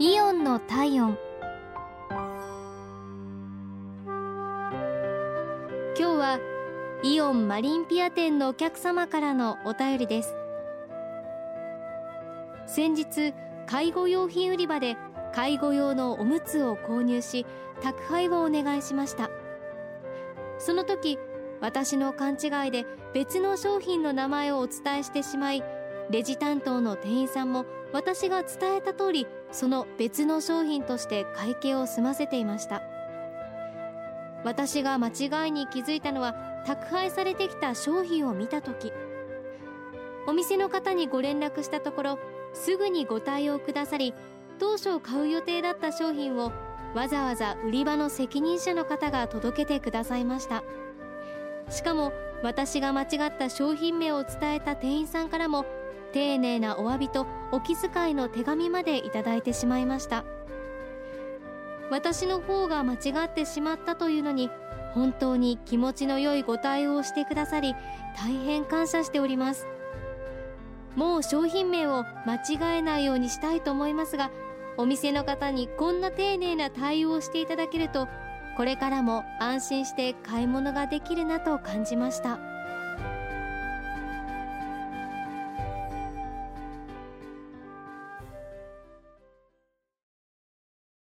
イオンの体温。今日はイオンマリンピア店のお客様からのお便りです。先日介護用品売り場で介護用のおむつを購入し宅配をお願いしました。その時私の勘違いで別の商品の名前をお伝えしてしまいレジ担当の店員さんも私が伝えた通りその別の商品として会計を済ませていました。私が間違いに気づいたのは宅配されてきた商品を見た時。お店の方にご連絡したところすぐにご対応くださり当初買う予定だった商品をわざわざ売り場の責任者の方が届けてくださいました。しかも私が間違った商品名を伝えた店員さんからも丁寧なお詫びとお気遣いの手紙までいただいてしまいました。私の方が間違ってしまったというのに本当に気持ちの良いご対応をしてくださり大変感謝しております。もう商品名を間違えないようにしたいと思いますがお店の方にこんな丁寧な対応をしていただけるとこれからも安心して買い物ができるなと感じました。